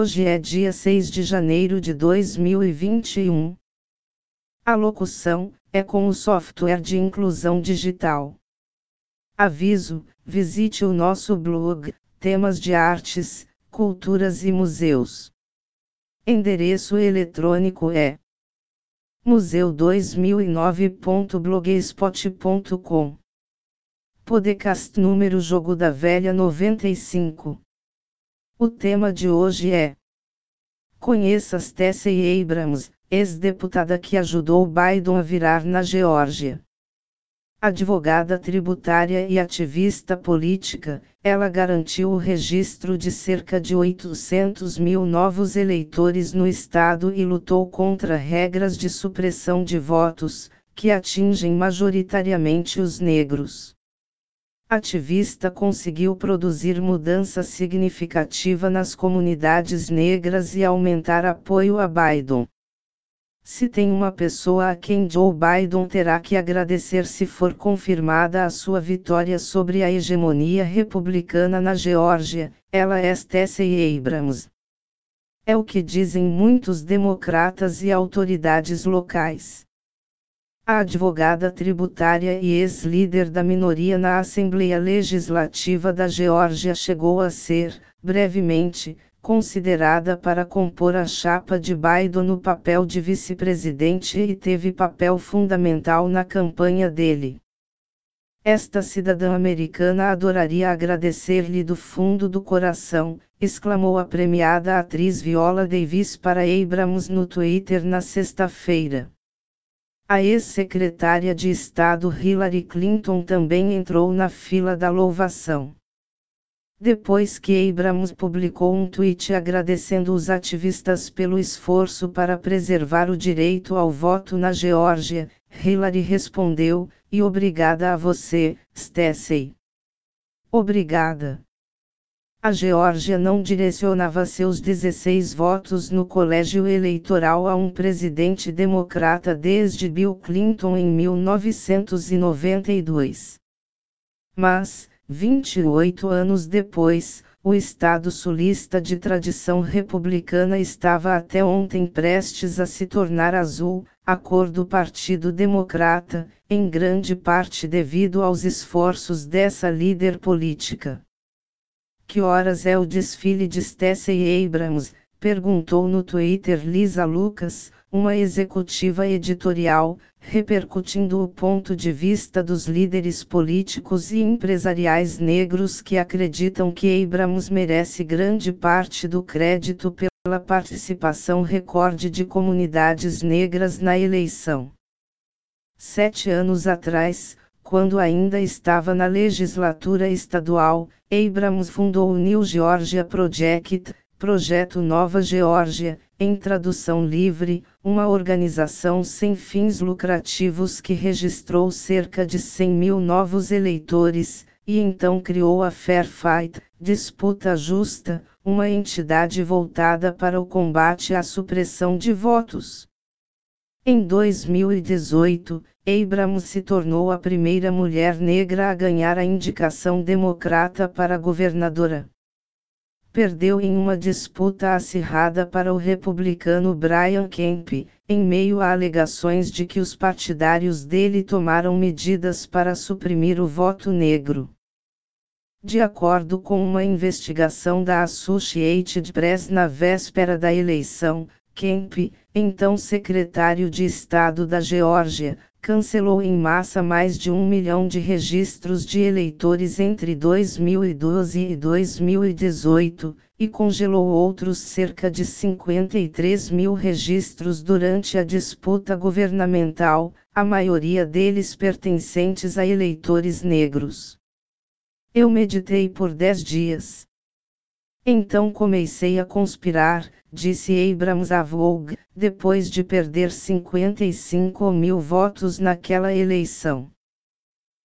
Hoje é dia 6 de janeiro de 2021. A locução é com o software de inclusão digital. Aviso: visite o nosso blog, temas de artes, culturas e museus. Endereço eletrônico é museu2009.blogspot.com. Podcast número Jogo da Velha 95. O tema de hoje é Conheça Stacey Abrams, ex-deputada que ajudou Biden a virar na Geórgia. Advogada tributária e ativista política, ela garantiu o registro de cerca de 800 mil novos eleitores no estado e lutou contra regras de supressão de votos, que atingem majoritariamente os negros ativista conseguiu produzir mudança significativa nas comunidades negras e aumentar apoio a Biden. Se tem uma pessoa a quem Joe Biden terá que agradecer se for confirmada a sua vitória sobre a hegemonia republicana na Geórgia, ela é Stacey Abrams. É o que dizem muitos democratas e autoridades locais. A advogada tributária e ex-líder da minoria na Assembleia Legislativa da Geórgia chegou a ser, brevemente, considerada para compor a chapa de Biden no papel de vice-presidente e teve papel fundamental na campanha dele. Esta cidadã americana adoraria agradecer-lhe do fundo do coração, exclamou a premiada atriz Viola Davis para Abrams no Twitter na sexta-feira. A ex-secretária de Estado Hillary Clinton também entrou na fila da louvação. Depois que Abrams publicou um tweet agradecendo os ativistas pelo esforço para preservar o direito ao voto na Geórgia, Hillary respondeu: E obrigada a você, Stacey. Obrigada. A Geórgia não direcionava seus 16 votos no colégio eleitoral a um presidente democrata desde Bill Clinton em 1992. Mas, 28 anos depois, o estado sulista de tradição republicana estava até ontem prestes a se tornar azul, a cor do Partido Democrata, em grande parte devido aos esforços dessa líder política. Que horas é o desfile de Stacey Abrams? perguntou no Twitter Lisa Lucas, uma executiva editorial, repercutindo o ponto de vista dos líderes políticos e empresariais negros que acreditam que Abrams merece grande parte do crédito pela participação recorde de comunidades negras na eleição. Sete anos atrás, quando ainda estava na legislatura estadual, Abrams fundou o New Georgia Project, Projeto Nova Geórgia, em tradução livre, uma organização sem fins lucrativos que registrou cerca de 100 mil novos eleitores, e então criou a Fair Fight, Disputa Justa, uma entidade voltada para o combate à supressão de votos. Em 2018, Abrams se tornou a primeira mulher negra a ganhar a indicação democrata para governadora. Perdeu em uma disputa acirrada para o republicano Brian Kemp, em meio a alegações de que os partidários dele tomaram medidas para suprimir o voto negro. De acordo com uma investigação da Associated Press na véspera da eleição, Kemp, então secretário de Estado da Geórgia, cancelou em massa mais de um milhão de registros de eleitores entre 2012 e 2018, e congelou outros cerca de 53 mil registros durante a disputa governamental, a maioria deles pertencentes a eleitores negros. Eu meditei por dez dias. Então comecei a conspirar, disse Abrams a Vogue, depois de perder 55 mil votos naquela eleição.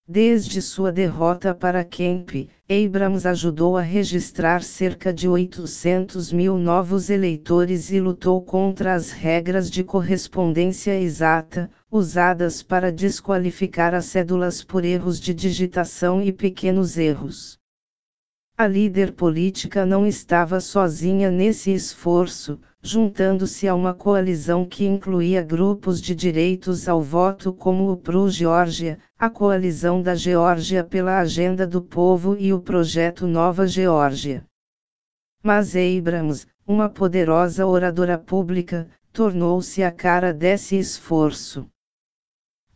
Desde sua derrota para Kemp, Abrams ajudou a registrar cerca de 800 mil novos eleitores e lutou contra as regras de correspondência exata, usadas para desqualificar as cédulas por erros de digitação e pequenos erros. A líder política não estava sozinha nesse esforço, juntando-se a uma coalizão que incluía grupos de direitos ao voto como o Pro Geórgia, a Coalizão da Geórgia pela Agenda do Povo e o Projeto Nova Geórgia. Mas Abrams, uma poderosa oradora pública, tornou-se a cara desse esforço.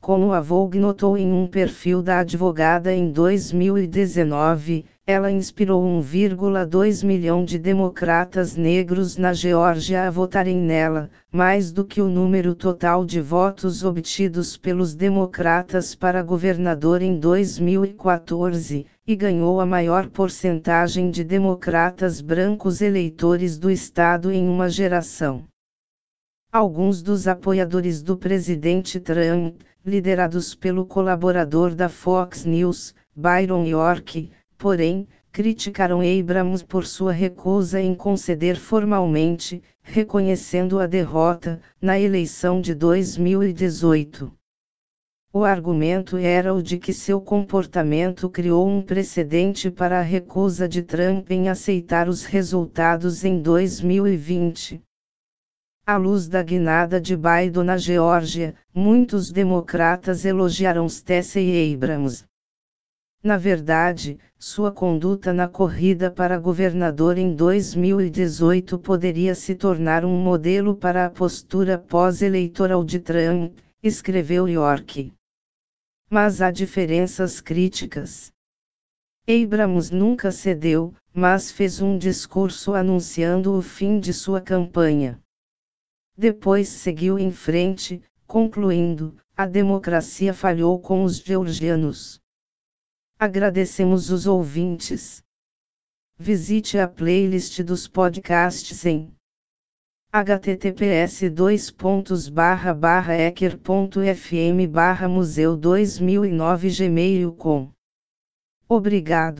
Como a Vogue notou em um perfil da advogada em 2019, ela inspirou 1,2 milhão de democratas negros na Geórgia a votarem nela, mais do que o número total de votos obtidos pelos democratas para governador em 2014, e ganhou a maior porcentagem de democratas brancos eleitores do estado em uma geração. Alguns dos apoiadores do presidente Trump, liderados pelo colaborador da Fox News, Byron York, porém, criticaram Abrams por sua recusa em conceder formalmente, reconhecendo a derrota, na eleição de 2018. O argumento era o de que seu comportamento criou um precedente para a recusa de Trump em aceitar os resultados em 2020. À luz da guinada de Biden na Geórgia, muitos democratas elogiaram Stacey Abrams. Na verdade, sua conduta na corrida para governador em 2018 poderia se tornar um modelo para a postura pós-eleitoral de Trump, escreveu York. Mas há diferenças críticas. Abrams nunca cedeu, mas fez um discurso anunciando o fim de sua campanha. Depois seguiu em frente, concluindo: a democracia falhou com os georgianos. Agradecemos os ouvintes. Visite a playlist dos podcasts em https ecker.fm museu 2009 gmail.com. Obrigado.